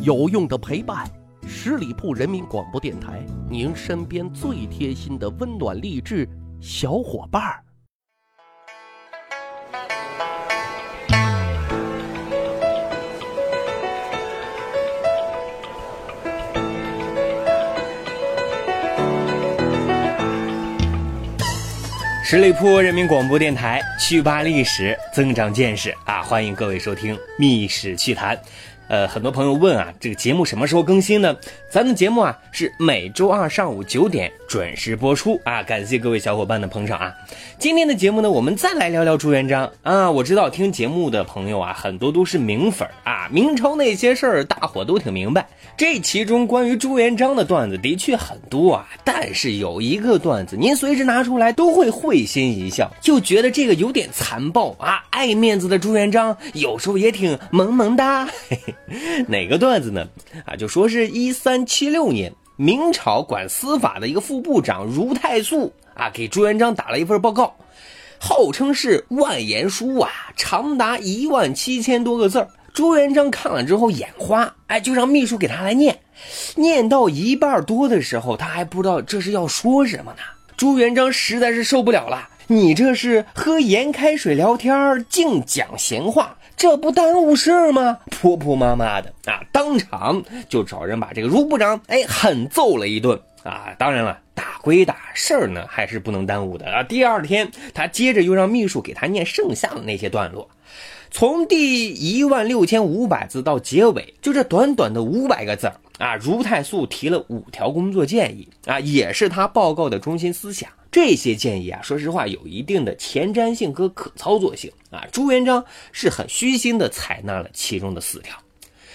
有用的陪伴，十里铺人民广播电台，您身边最贴心的温暖励志小伙伴儿。十里铺人民广播电台，趣吧历史，增长见识啊！欢迎各位收听《密史趣谈》。呃，很多朋友问啊，这个节目什么时候更新呢？咱们节目啊是每周二上午九点准时播出啊，感谢各位小伙伴的捧场啊。今天的节目呢，我们再来聊聊朱元璋啊。我知道听节目的朋友啊，很多都是明粉啊，明朝那些事儿大伙都挺明白。这其中关于朱元璋的段子的确很多啊，但是有一个段子，您随时拿出来都会会心一笑，就觉得这个有点残暴啊。爱面子的朱元璋有时候也挺萌萌哒。嘿嘿 哪个段子呢？啊，就说是一三七六年，明朝管司法的一个副部长如太素啊，给朱元璋打了一份报告，号称是万言书啊，长达一万七千多个字。朱元璋看了之后眼花，哎，就让秘书给他来念。念到一半多的时候，他还不知道这是要说什么呢。朱元璋实在是受不了了，你这是喝盐开水聊天，净讲闲话。这不耽误事儿吗？婆婆妈妈的啊，当场就找人把这个卢部长哎狠揍了一顿啊！当然了，打归打，事儿呢还是不能耽误的啊。第二天，他接着又让秘书给他念剩下的那些段落，从第一万六千五百字到结尾，就这短短的五百个字儿啊。如太素提了五条工作建议啊，也是他报告的中心思想。这些建议啊，说实话有一定的前瞻性和可操作性啊。朱元璋是很虚心的采纳了其中的四条。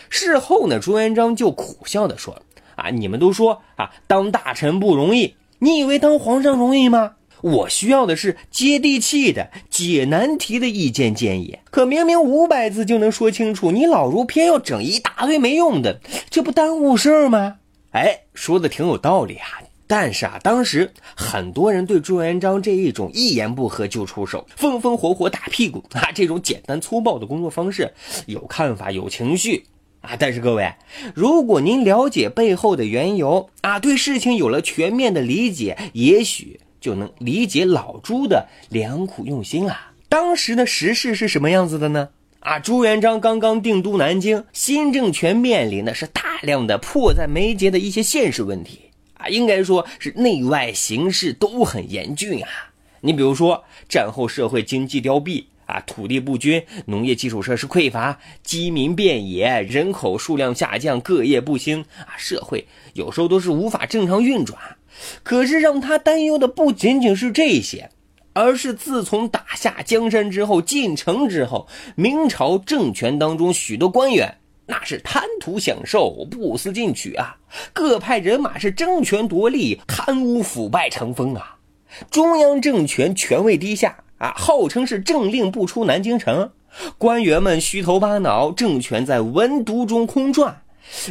事后呢，朱元璋就苦笑的说：“啊，你们都说啊，当大臣不容易，你以为当皇上容易吗？我需要的是接地气的、解难题的意见建议。可明明五百字就能说清楚，你老儒偏要整一大堆没用的，这不耽误事儿吗？”哎，说的挺有道理啊。但是啊，当时很多人对朱元璋这一种一言不合就出手、风风火火打屁股啊这种简单粗暴的工作方式有看法、有情绪啊。但是各位，如果您了解背后的缘由啊，对事情有了全面的理解，也许就能理解老朱的良苦用心了。当时的时事是什么样子的呢？啊，朱元璋刚刚定都南京，新政权面临的是大量的迫在眉睫的一些现实问题。应该说是内外形势都很严峻啊！你比如说，战后社会经济凋敝啊，土地不均，农业基础设施匮乏，饥民遍野，人口数量下降，各业不兴啊，社会有时候都是无法正常运转。可是让他担忧的不仅仅是这些，而是自从打下江山之后，进城之后，明朝政权当中许多官员。那是贪图享受，不思进取啊！各派人马是争权夺利，贪污腐败成风啊！中央政权权位低下啊，号称是政令不出南京城，官员们虚头巴脑，政权在文牍中空转。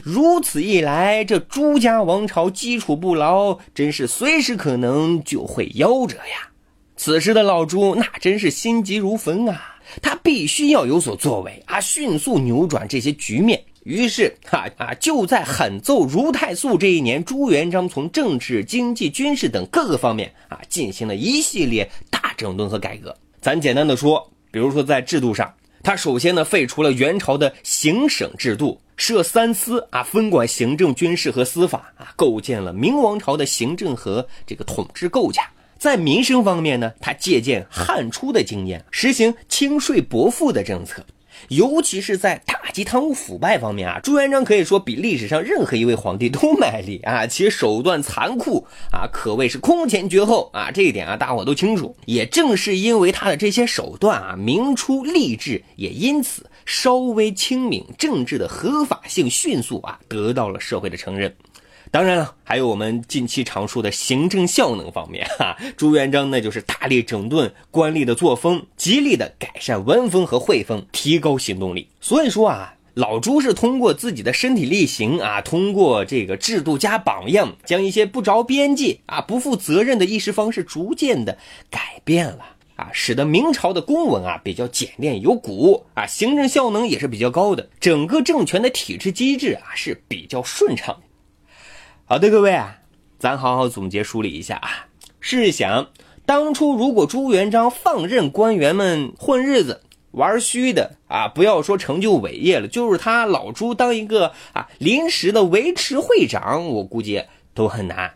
如此一来，这朱家王朝基础不牢，真是随时可能就会夭折呀！此时的老朱那真是心急如焚啊！他必须要有所作为啊，迅速扭转这些局面。于是，哈啊，就在狠揍如太素这一年，朱元璋从政治、经济、军事等各个方面啊，进行了一系列大整顿和改革。咱简单的说，比如说在制度上，他首先呢废除了元朝的行省制度，设三司啊，分管行政、军事和司法啊，构建了明王朝的行政和这个统治构架。在民生方面呢，他借鉴汉初的经验，实行轻税薄赋的政策，尤其是在打击贪污腐败方面啊，朱元璋可以说比历史上任何一位皇帝都卖力啊，其手段残酷啊，可谓是空前绝后啊，这一点啊，大伙都清楚。也正是因为他的这些手段啊，明初吏治也因此稍微清明，政治的合法性迅速啊，得到了社会的承认。当然了，还有我们近期常说的行政效能方面，哈，朱元璋那就是大力整顿官吏的作风，极力的改善文风和会风，提高行动力。所以说啊，老朱是通过自己的身体力行啊，通过这个制度加榜样，将一些不着边际啊、不负责任的议事方式逐渐的改变了。啊，使得明朝的公文啊比较简练有骨啊，行政效能也是比较高的，整个政权的体制机制啊是比较顺畅的。好的，各位啊，咱好好总结梳理一下啊。试想，当初如果朱元璋放任官员们混日子、玩虚的啊，不要说成就伟业了，就是他老朱当一个啊临时的维持会长，我估计都很难。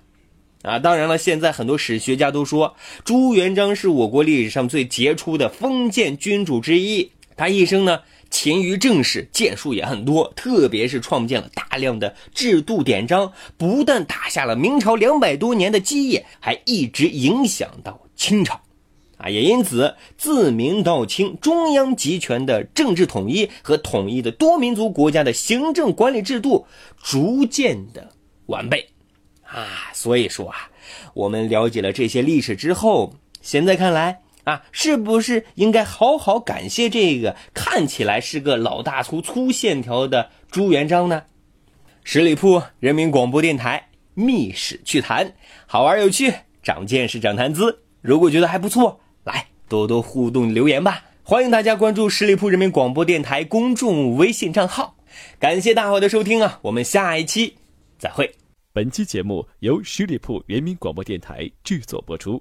啊，当然了，现在很多史学家都说朱元璋是我国历史上最杰出的封建君主之一。他一生呢勤于政事，建树也很多，特别是创建了大量的制度典章，不但打下了明朝两百多年的基业，还一直影响到清朝。啊，也因此自明到清，中央集权的政治统一和统一的多民族国家的行政管理制度逐渐的完备。啊，所以说啊，我们了解了这些历史之后，现在看来啊，是不是应该好好感谢这个看起来是个老大粗、粗线条的朱元璋呢？十里铺人民广播电台《密史趣谈》，好玩有趣，长见识，长谈资。如果觉得还不错，来多多互动留言吧。欢迎大家关注十里铺人民广播电台公众微信账号。感谢大伙的收听啊，我们下一期再会。本期节目由十里铺人民广播电台制作播出。